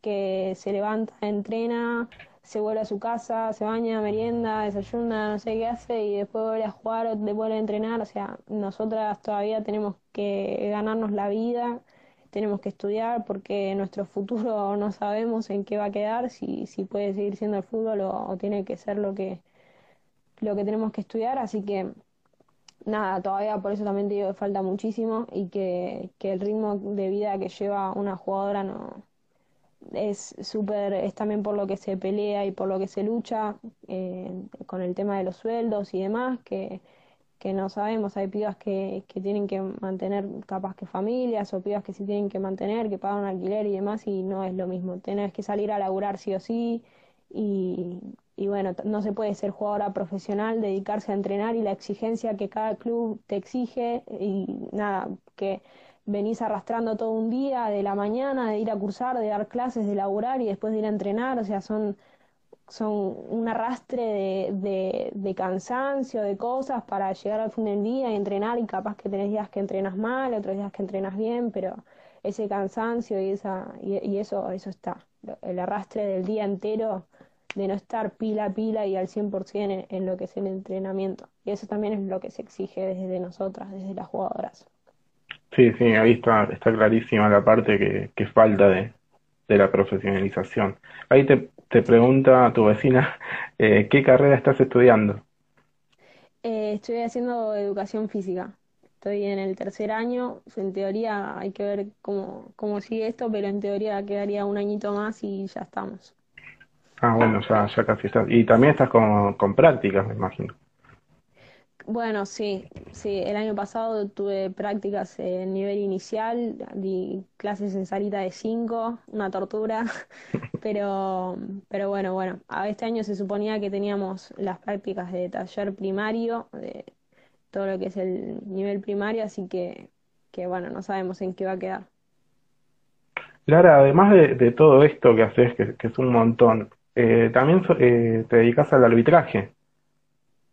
que se levanta, entrena, se vuelve a su casa, se baña, merienda, desayuna, no sé qué hace y después vuelve a jugar o vuelve a entrenar. O sea, nosotras todavía tenemos que ganarnos la vida, tenemos que estudiar porque nuestro futuro no sabemos en qué va a quedar, si, si puede seguir siendo el fútbol o, tiene que ser lo que, lo que tenemos que estudiar. Así que nada, todavía por eso también te digo falta muchísimo y que, que el ritmo de vida que lleva una jugadora no es súper, es también por lo que se pelea y por lo que se lucha eh, con el tema de los sueldos y demás, que, que no sabemos, hay pibas que, que tienen que mantener capaz que familias o pibas que sí tienen que mantener, que pagan alquiler y demás y no es lo mismo, tenés que salir a laburar sí o sí y, y bueno, no se puede ser jugadora profesional, dedicarse a entrenar y la exigencia que cada club te exige y nada, que venís arrastrando todo un día, de la mañana, de ir a cursar, de dar clases, de laburar y después de ir a entrenar, o sea, son, son un arrastre de, de, cansancio, de cosas para llegar al fin del día y entrenar y capaz que tenés días que entrenas mal, otros días que entrenas bien, pero ese cansancio y, esa, y, eso, eso está. El arrastre del día entero de no estar pila a pila y al 100% en, en lo que es el entrenamiento. Y eso también es lo que se exige desde nosotras, desde las jugadoras. Sí, sí, ahí está, está clarísima la parte que, que falta de, de la profesionalización. Ahí te, te pregunta tu vecina, eh, ¿qué carrera estás estudiando? Eh, estoy haciendo educación física. Estoy en el tercer año. En teoría hay que ver cómo, cómo sigue esto, pero en teoría quedaría un añito más y ya estamos. Ah, bueno, ya, ya casi estás. Y también estás con, con prácticas, me imagino. Bueno, sí, sí, el año pasado tuve prácticas en nivel inicial, di clases en salita de 5, una tortura, pero, pero bueno, bueno, a este año se suponía que teníamos las prácticas de taller primario, de todo lo que es el nivel primario, así que, que bueno, no sabemos en qué va a quedar. Lara, además de, de todo esto que haces, que, que es un montón, eh, también eh, te dedicas al arbitraje.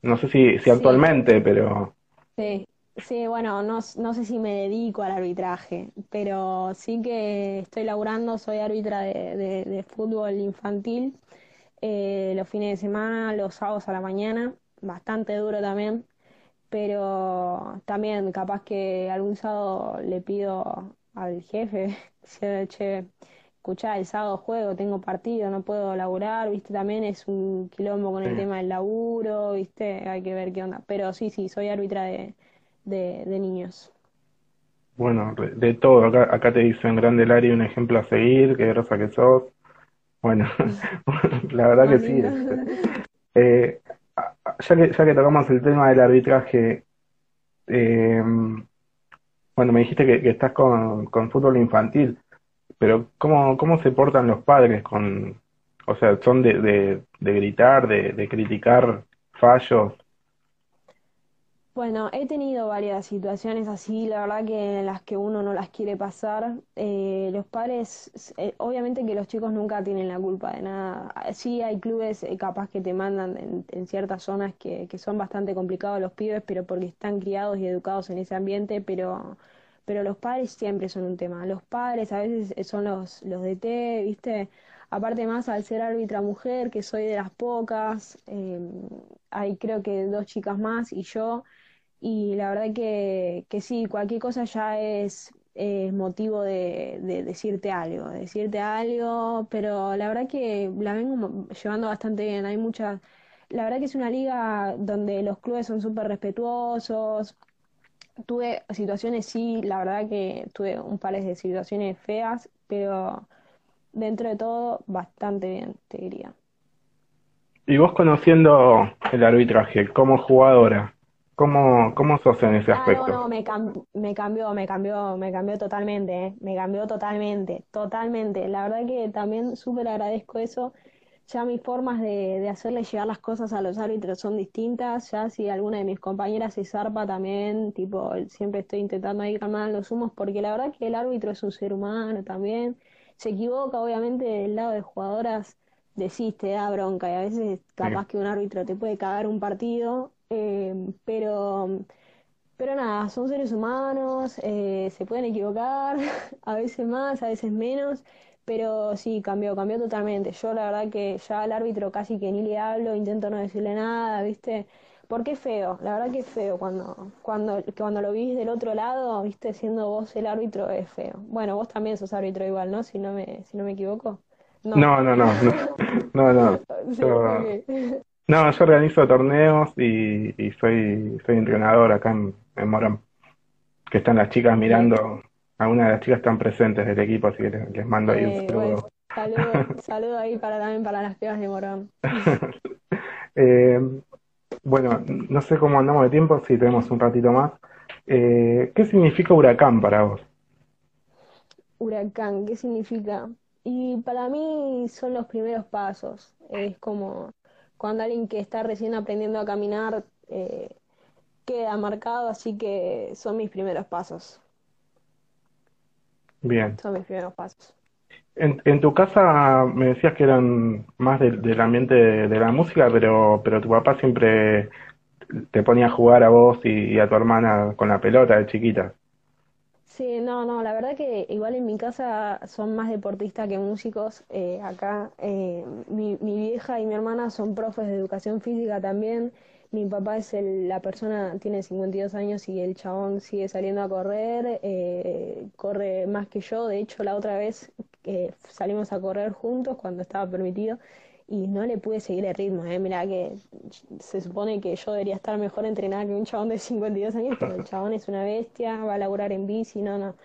No sé si, si Sí, actualmente, pero Sí, sí, bueno, no, no sé si me dedico al arbitraje, pero sí que estoy laburando, soy árbitra de, de- de fútbol infantil eh, los fines de semana, los sábados a la mañana, bastante duro también, pero también capaz que algún sábado le pido al jefe, che, escuchá, el sábado juego, tengo partido, no puedo laburar, viste, también es un quilombo con sí. el tema del laburo, viste, hay que ver qué onda. Pero sí, sí, soy árbitra de, de, de niños. Bueno, de, todo. Acá, acá te dicen Grande Lari, un ejemplo a seguir, qué grosa que sos. Bueno, la verdad que sí. este. Eh, ya que, ya que tocamos el tema del arbitraje, eh, bueno, me dijiste que, que estás con, con fútbol infantil, pero ¿cómo, cómo se portan los padres con, o sea, son de, de, gritar, de, de criticar fallos? Bueno, he tenido varias situaciones así, la verdad que en las que uno no las quiere pasar. Eh, los padres, eh, obviamente que los chicos nunca tienen la culpa de nada. Sí hay clubes eh, capaz que te mandan en, en ciertas zonas que, que son bastante complicados los pibes, pero porque están criados y educados en ese ambiente, pero, pero los padres siempre son un tema. Los padres a veces son los, los DT, ¿viste? Aparte más al ser árbitra mujer, que soy de las pocas, eh, hay creo que dos chicas más y yo. Y la verdad que, que sí, cualquier cosa ya es, motivo de, de decirte algo, de decirte algo, pero la verdad que la vengo llevando bastante bien. Hay muchas, la verdad que es una liga donde los clubes son súper respetuosos. Tuve situaciones, sí, la verdad que tuve un par de situaciones feas, pero dentro de todo bastante bien, te diría. Y vos conociendo el arbitraje como jugadora, ¿cómo, cómo sos en ese Ah, no, aspecto? no, me cam- me cambió, me cambió, me cambió totalmente, ¿eh? Me cambió totalmente, totalmente. La verdad que también súper agradezco eso. Ya mis formas de, de hacerle llegar las cosas a los árbitros son distintas. Ya si alguna de mis compañeras se zarpa también, tipo, siempre estoy intentando ahí calmar los humos, porque la verdad que el árbitro es un ser humano también. Se equivoca, obviamente, del lado de jugadoras decís, te da bronca y a veces capaz que un árbitro te puede cagar un partido, eh, pero, pero nada, son seres humanos, eh, se pueden equivocar, a veces más, a veces menos, pero sí, cambió, cambió totalmente. Yo la verdad que ya al árbitro casi que ni le hablo, intento no decirle nada, ¿viste? Porque es feo, la verdad que es feo cuando, cuando, cuando lo vivís del otro lado, ¿viste? Siendo vos el árbitro es feo. Bueno, vos también sos árbitro igual, ¿no? Si no me, si no me equivoco. No. No, no, no, no, no, no. Sí, Yo, no, yo organizo torneos y, y soy, soy entrenador acá en, en Morón, que están las chicas Bien. Mirando, algunas de las chicas están presentes del equipo, así que les, les mando ahí un Eh, bueno, saludo. saludo, saludo ahí para también para las pibas de Morón. Eh, bueno, no sé cómo andamos de tiempo, si tenemos un ratito más. Eh, ¿qué significa huracán para vos? Huracán, ¿qué significa? Y para mí son los primeros pasos. Es como cuando alguien que está recién aprendiendo a caminar eh, queda marcado, así que son mis primeros pasos. Bien. Son mis primeros pasos. En, en tu casa me decías que eran más del, del ambiente de, de la música, pero, pero tu papá siempre te ponía a jugar a vos y, y a tu hermana con la pelota de chiquitas. Sí, no, no, la verdad que igual en mi casa son más deportistas que músicos. Eh, acá eh, mi, mi vieja y mi hermana son profes de educación física también. Mi papá es el- la persona, tiene 52 años y el chabón sigue saliendo a correr, eh, corre más que yo. De hecho, la otra vez que salimos a correr juntos cuando estaba permitido y no le pude seguir el ritmo. Eh. Mirá que se supone que yo debería estar mejor entrenada que un chabón de 52 años, pero el chabón es una bestia, va a laburar en bici, no, no.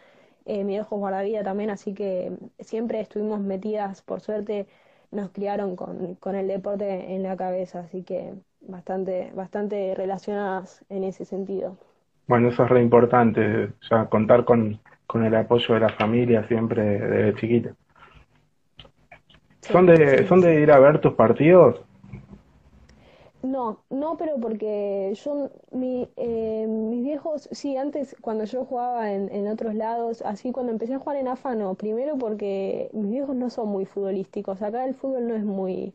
Eh, mi viejo guardavida también, así que siempre estuvimos metidas, por suerte nos criaron con, con el deporte en la cabeza, así que bastante, bastante relacionadas en ese sentido. Bueno, eso es re importante, ya contar con, con el apoyo de la familia siempre desde chiquita. ¿Son de, sí, son de ir a ver tus partidos? No, no, pero porque yo, mi, eh, mis viejos, sí, antes cuando yo jugaba en, en otros lados, así cuando empecé a jugar en AFA, no, primero porque mis viejos no son muy futbolísticos, acá el fútbol no es muy,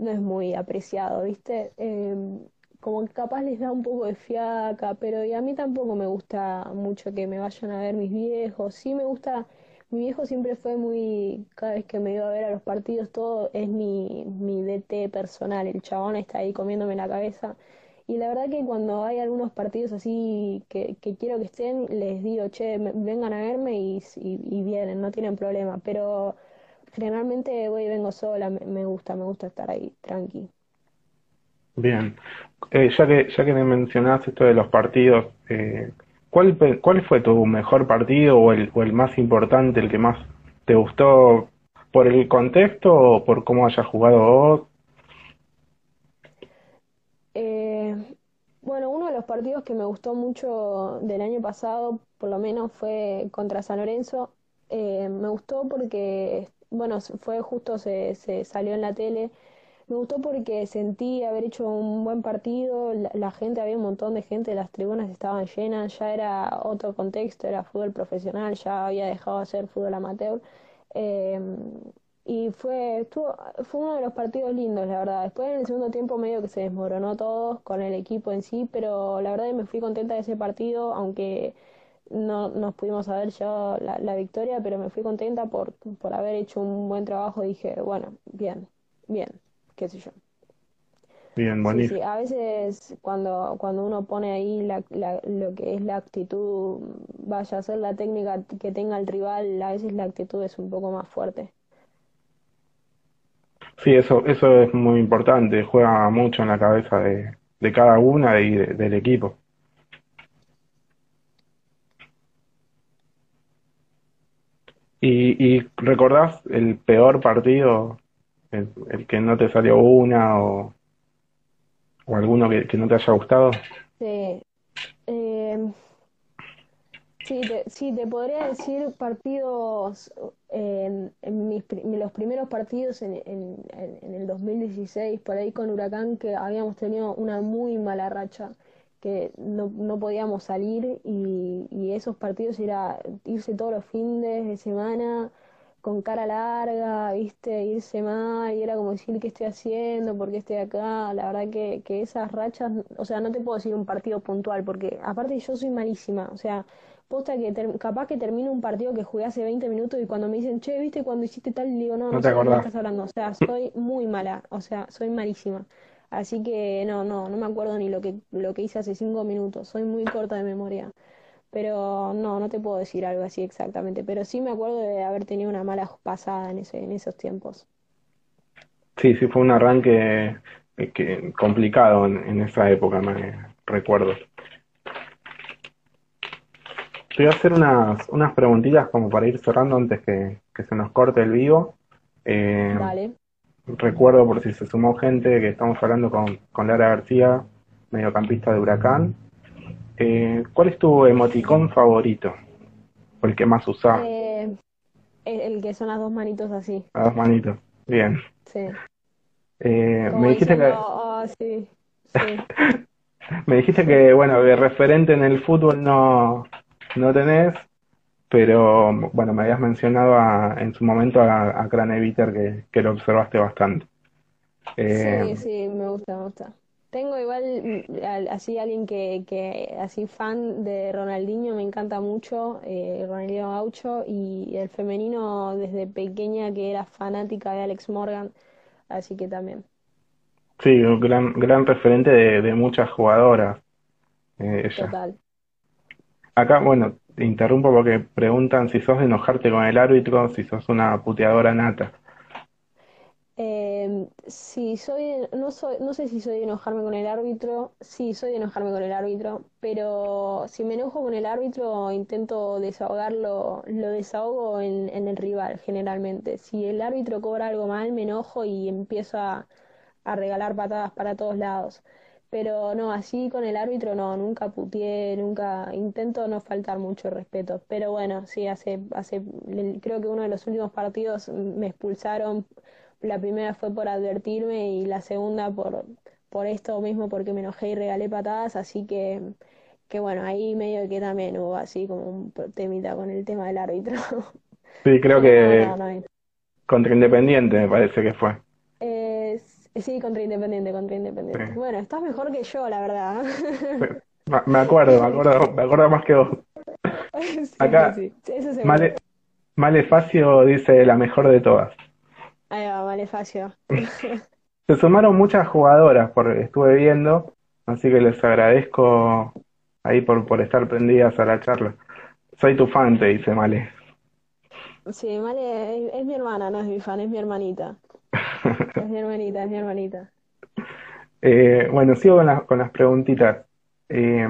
no es muy apreciado, ¿viste? Em, como que capaz les da un poco de fiaca, pero y a mí tampoco me gusta mucho que me vayan a ver mis viejos. Sí me gusta, mi viejo siempre fue muy, cada vez que me iba a ver a los partidos, todo es mi, mi DT personal, el chabón está ahí comiéndome la cabeza. Y la verdad que cuando hay algunos partidos así que, que quiero que estén, les digo, che, vengan a verme y, y, y vienen, no tienen problema. Pero generalmente voy y vengo sola, me, me gusta, me gusta estar ahí, tranqui. Bien. Eh, ya que, ya que me mencionaste esto de los partidos, eh, ¿cuál, cuál fue tu mejor partido o el, o el más importante, el que más te gustó por el contexto o por cómo hayas jugado vos? Eh, bueno, uno de los partidos que me gustó mucho del año pasado, por lo menos, fue contra San Lorenzo. Eh, me gustó porque, bueno, fue justo, se, se salió en la tele. Me gustó porque sentí haber hecho un buen partido, la, la gente, había un montón de gente, las tribunas estaban llenas, ya era otro contexto, era fútbol profesional, ya había dejado de ser fútbol amateur. Eh, y fue, estuvo, fue uno de los partidos lindos, la verdad. Después en el segundo tiempo medio que se desmoronó todo con el equipo en sí, pero la verdad me fui contenta de ese partido, aunque no nos pudimos haber llevado la, la victoria, pero me fui contenta por, por haber hecho un buen trabajo. Dije, bueno, bien, bien, qué sé yo. Bien, Sí, sí, a veces cuando, cuando uno pone ahí la, la- lo que es la actitud, vaya a ser la técnica que tenga el rival, a veces la actitud es un poco más fuerte. Sí, eso, eso es muy importante, juega mucho en la cabeza de, de cada una y de- del equipo. ¿Y, y recordás el peor partido, el, que no te salió una o, alguno que, no te haya gustado? Sí, eh, sí, te, sí, te podría decir partidos, en, en mis, los primeros partidos en, en, en el 2016, por ahí con Huracán, que habíamos tenido una muy mala racha, que no, no podíamos salir y, y esos partidos era irse todos los fines de semana con cara larga, viste, irse mal, y era como decir qué estoy haciendo, por qué estoy acá, la verdad que, que esas rachas, o sea, no te puedo decir un partido puntual, porque aparte yo soy malísima, o sea, posta que ter- capaz que termino un partido que jugué hace 20 minutos y cuando me dicen, che, viste, cuando hiciste tal, digo, no, ¿No no te sé de qué estás hablando, o sea, soy muy mala, o sea, soy malísima. Así que no, no, no me acuerdo ni lo que, lo que hice hace cinco minutos, soy muy corta de memoria. Pero no, no te puedo decir algo así exactamente, pero sí me acuerdo de haber tenido una mala pasada en ese, en esos tiempos. Sí, sí, fue un arranque eh, que, complicado en, en esa época, me recuerdo. Te voy a hacer unas, unas preguntitas como para ir cerrando antes que, que se nos corte el vivo. Eh, Dale. Recuerdo por si se sumó gente que estamos hablando con, con Lara García, mediocampista de Huracán. Eh, ¿cuál es tu emoticón favorito? O el que más usás, Eh, el, el que son las dos manitos así, a dos manitos. Bien. sí. Eh, me dijiste diciendo, que, oh, sí, sí. me dijiste que, bueno, de referente en el fútbol no, no tenés, pero bueno, me habías mencionado a- en su momento a, a Craneviter que, que lo observaste bastante. Eh, Sí, sí, me gusta, me gusta. Tengo igual mm, así alguien que, que así fan de Ronaldinho, me encanta mucho, eh, Ronaldinho Gaucho, y el femenino desde pequeña que era fanática de Alex Morgan, así que también. Sí, un gran, gran referente de, muchas jugadoras. Eh, Total. Acá, bueno, te interrumpo porque preguntan si sos de enojarte con el árbitro, si sos una puteadora nata. Eh, sí, soy, no soy, no sé si soy de enojarme con el árbitro, sí, soy de enojarme con el árbitro, pero si me enojo con el árbitro intento desahogarlo, lo desahogo en, el rival generalmente. Si el árbitro cobra algo mal, me enojo y empiezo a regalar patadas para todos lados. Pero no, así con el árbitro no, nunca putié, nunca intento no faltar mucho respeto. Pero bueno, sí, hace, hace, creo que uno de los últimos partidos me expulsaron la primera fue por advertirme y la segunda por, por esto mismo, porque me enojé y regalé patadas, así que, que bueno, ahí medio que también hubo así como un temita con el tema del árbitro. Sí, creo que contra Independiente me parece que fue. Sí, contra Independiente, contra Independiente. Bueno, estás mejor que yo, la verdad. Me acuerdo, me acuerdo, me acuerdo más que vos. Acá, Male, Malefacio dice la mejor de todas. Ahí va, Malefacio. Se sumaron muchas jugadoras, por estuve viendo, así que les agradezco ahí por, por estar prendidas a la charla. Soy tu fan, te dice Male. Sí, Male es, mi hermana, no es mi fan, es mi hermanita. Es mi hermanita, es mi hermanita. Eh, bueno, sigo con, las con las preguntitas. Eh,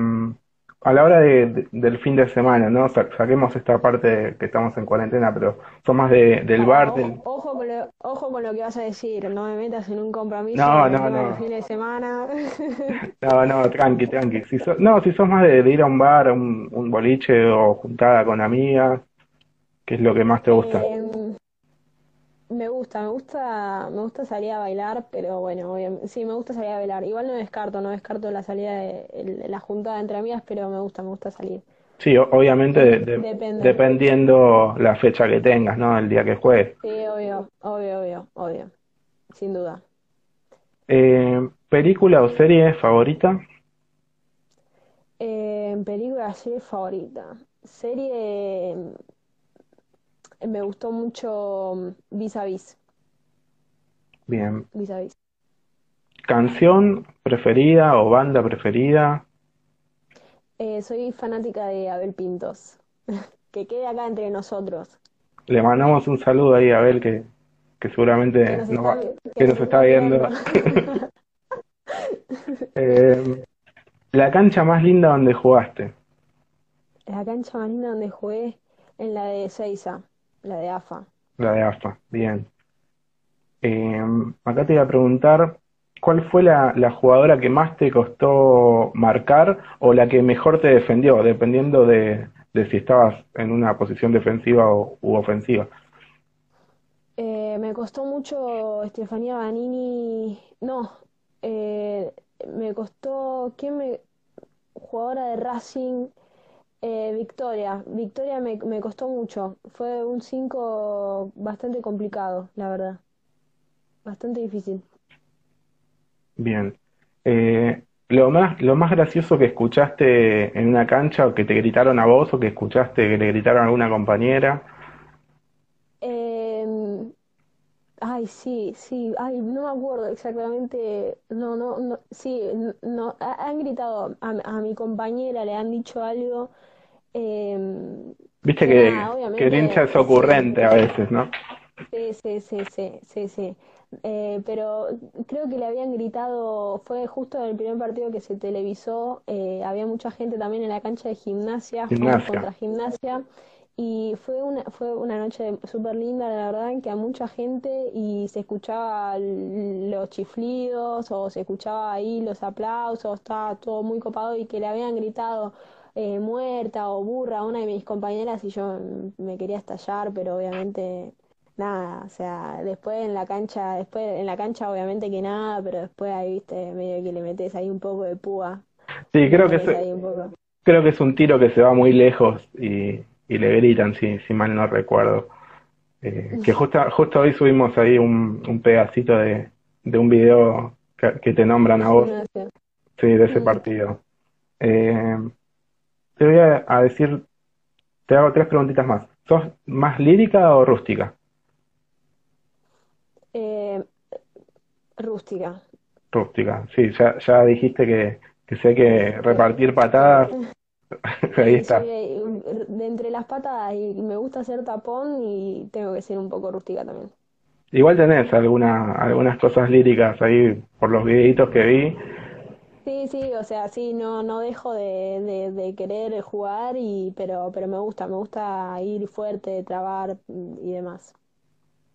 a la hora de, del fin de semana, ¿no? saquemos esta parte que estamos en cuarentena, pero son más de, del bar. Ojo, con lo, ojo con lo que vas a decir, no me metas en un compromiso no, no, no. fin de semana. no, no, tranqui, tranqui. Si no, si sos más de, ir a un bar, un, un boliche o juntada con amigas, ¿qué es lo que más te gusta? Eh, me gusta, me gusta, me gusta salir a bailar, pero bueno, sí, me gusta salir a bailar. Igual no descarto, no descarto la salida de, la juntada entre amigas, pero me gusta, me gusta salir. Sí, obviamente dependiendo la fecha que tengas, ¿no? El día que juegues. Sí, obvio, obvio, obvio, obvio, sin duda. Eh, ¿Película o serie favorita? Eh, película, serie favorita. Serie me gustó mucho Vis a Vis. Bien. Vis a Vis. ¿Canción preferida o banda preferida? Eh, soy fanática de Abel Pintos. que quede acá entre nosotros. Le mandamos un saludo ahí a Abel que, que seguramente nos, está, viendo. Eh, la cancha más linda donde jugaste. La cancha más linda donde jugué en la de Seiza. La de AFA. La de AFA, bien. Eh, acá te iba a preguntar, ¿cuál fue la, la, jugadora que más te costó marcar o la que mejor te defendió, dependiendo de, de si estabas en una posición defensiva o, u ofensiva? Eh, me costó mucho Estefanía Banini, no, eh, me costó, ¿quién me? Jugadora de Racing, eh, Victoria, Victoria me, me costó mucho. Fue un 5 bastante complicado, la verdad. Bastante difícil. Bien. Eh, lo más, lo más gracioso que escuchaste en una cancha o que te gritaron a vos o que escuchaste que le gritaron a alguna compañera. Ay, sí, sí, ay, no me acuerdo exactamente, no, no, no, sí, no, han gritado a, a mi compañera, le han dicho algo Em, Viste que, que el hincha es ocurrente a veces, ¿no? Sí, sí, sí, sí, sí, eh, pero creo que le habían gritado, fue justo en el primer partido que se televisó, eh, había mucha gente también en la cancha de gimnasia, contra gimnasia, y fue una, fue una noche súper linda, la verdad, en que a mucha gente y se escuchaba los chiflidos o se escuchaba ahí los aplausos, estaba todo muy copado y que le habían gritado eh, muerta o burra a una de mis compañeras y yo me quería estallar, pero obviamente nada, o sea, después en la cancha, después en la cancha obviamente que nada, pero después ahí viste, medio que le metes ahí un poco de púa. Sí, creo que es, creo que es un tiro que se va muy lejos y, y le gritan, si, si mal no recuerdo. Eh, que justo, justo hoy subimos ahí un, un pedacito de, de un video que, te nombran a vos. Sí, de ese Mm. partido. Eh, te voy a, a decir, te hago tres preguntitas más. ¿Sos más lírica o rústica? Eh, rústica. Rústica, sí, ya, ya dijiste que, que sé que repartir patadas, ahí está. Soy de, entre las patadas y me gusta hacer tapón y tengo que ser un poco rústica también. Igual tenés alguna, algunas cosas líricas ahí por los videitos que vi. Sí, sí, o sea, sí, no, no dejo de, de, de querer jugar y, pero, pero me gusta, me gusta ir fuerte, trabar y demás.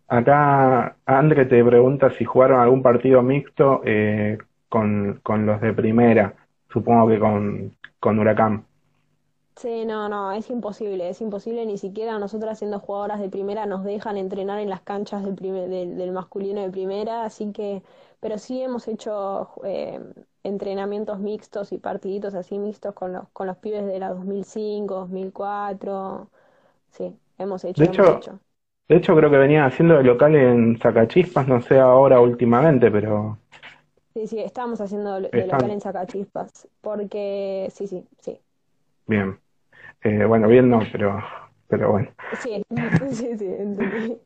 Acá André te pregunta si jugaron algún partido mixto eh, con, con los de primera, supongo que con, con Huracán. Sí, no, no, es imposible, es imposible, ni siquiera nosotras siendo jugadoras de primera nos dejan entrenar en las canchas del, primer- del, del masculino de primera, así que, pero sí hemos hecho eh, entrenamientos mixtos y partiditos así mixtos con los, con los pibes de la 2005, 2004, sí, hemos hecho, De hemos hecho, hecho. de hecho creo que venía haciendo de local en Sacachispas, no sé ahora últimamente, pero Sí, sí, estamos haciendo de local en Sacachispas, porque sí, sí, sí. bien. Eh, bueno, bien no, pero, pero bueno. Sí, sí, sí, entendí.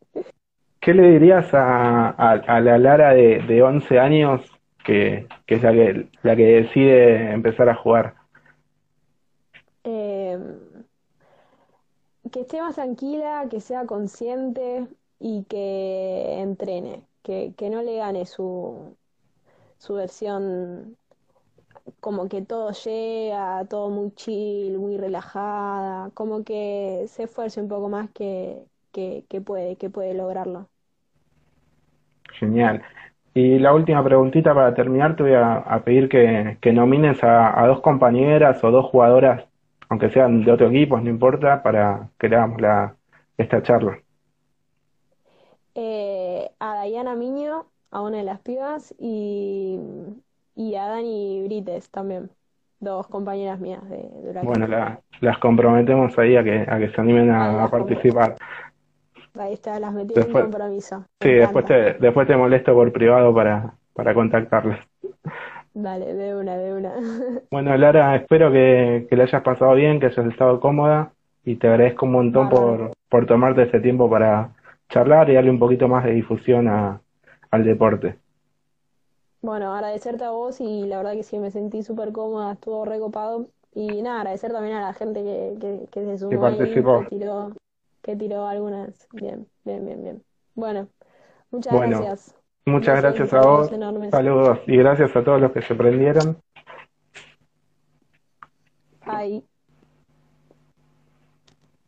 ¿Qué le dirías a, a, a la Lara de, de 11 años que, que es la que, la que decide empezar a jugar? Eh, que esté más tranquila, que sea consciente y que entrene, que, que no le gane su, su versión como que todo llega, todo muy chill, muy relajada, como que se esfuerce un poco más que, que, que puede, que puede lograrlo. Genial. Y la última preguntita para terminar, te voy a, a pedir que, que nomines a, a dos compañeras o dos jugadoras, aunque sean de otro equipo, no importa, para que le hagamos la, esta charla. Eh, a Dayana Miño, a una de las pibas, y, y a Dani Brites también, dos compañeras mías de. Bueno, la- las comprometemos ahí a que, a que se animen a, participar. Ahí está, las metí en Después, compromiso. sí, después te, después te molesto por privado para, para contactarlas. Dale, de una, de una. Bueno, Lara, espero que, que la hayas pasado bien, que hayas estado cómoda y te agradezco un montón por, por tomarte ese tiempo para charlar y darle un poquito más de difusión a, al deporte bueno, agradecerte a vos y la verdad que sí me sentí súper cómoda, estuvo recopado. Y nada, agradecer también a la gente que, que, que se sumó. Y que, tiró, que tiró algunas. Bien, bien, bien, bien. Bueno, muchas gracias. Muchas gracias a vos. Enormes. Saludos y gracias a todos los que se prendieron. Bye.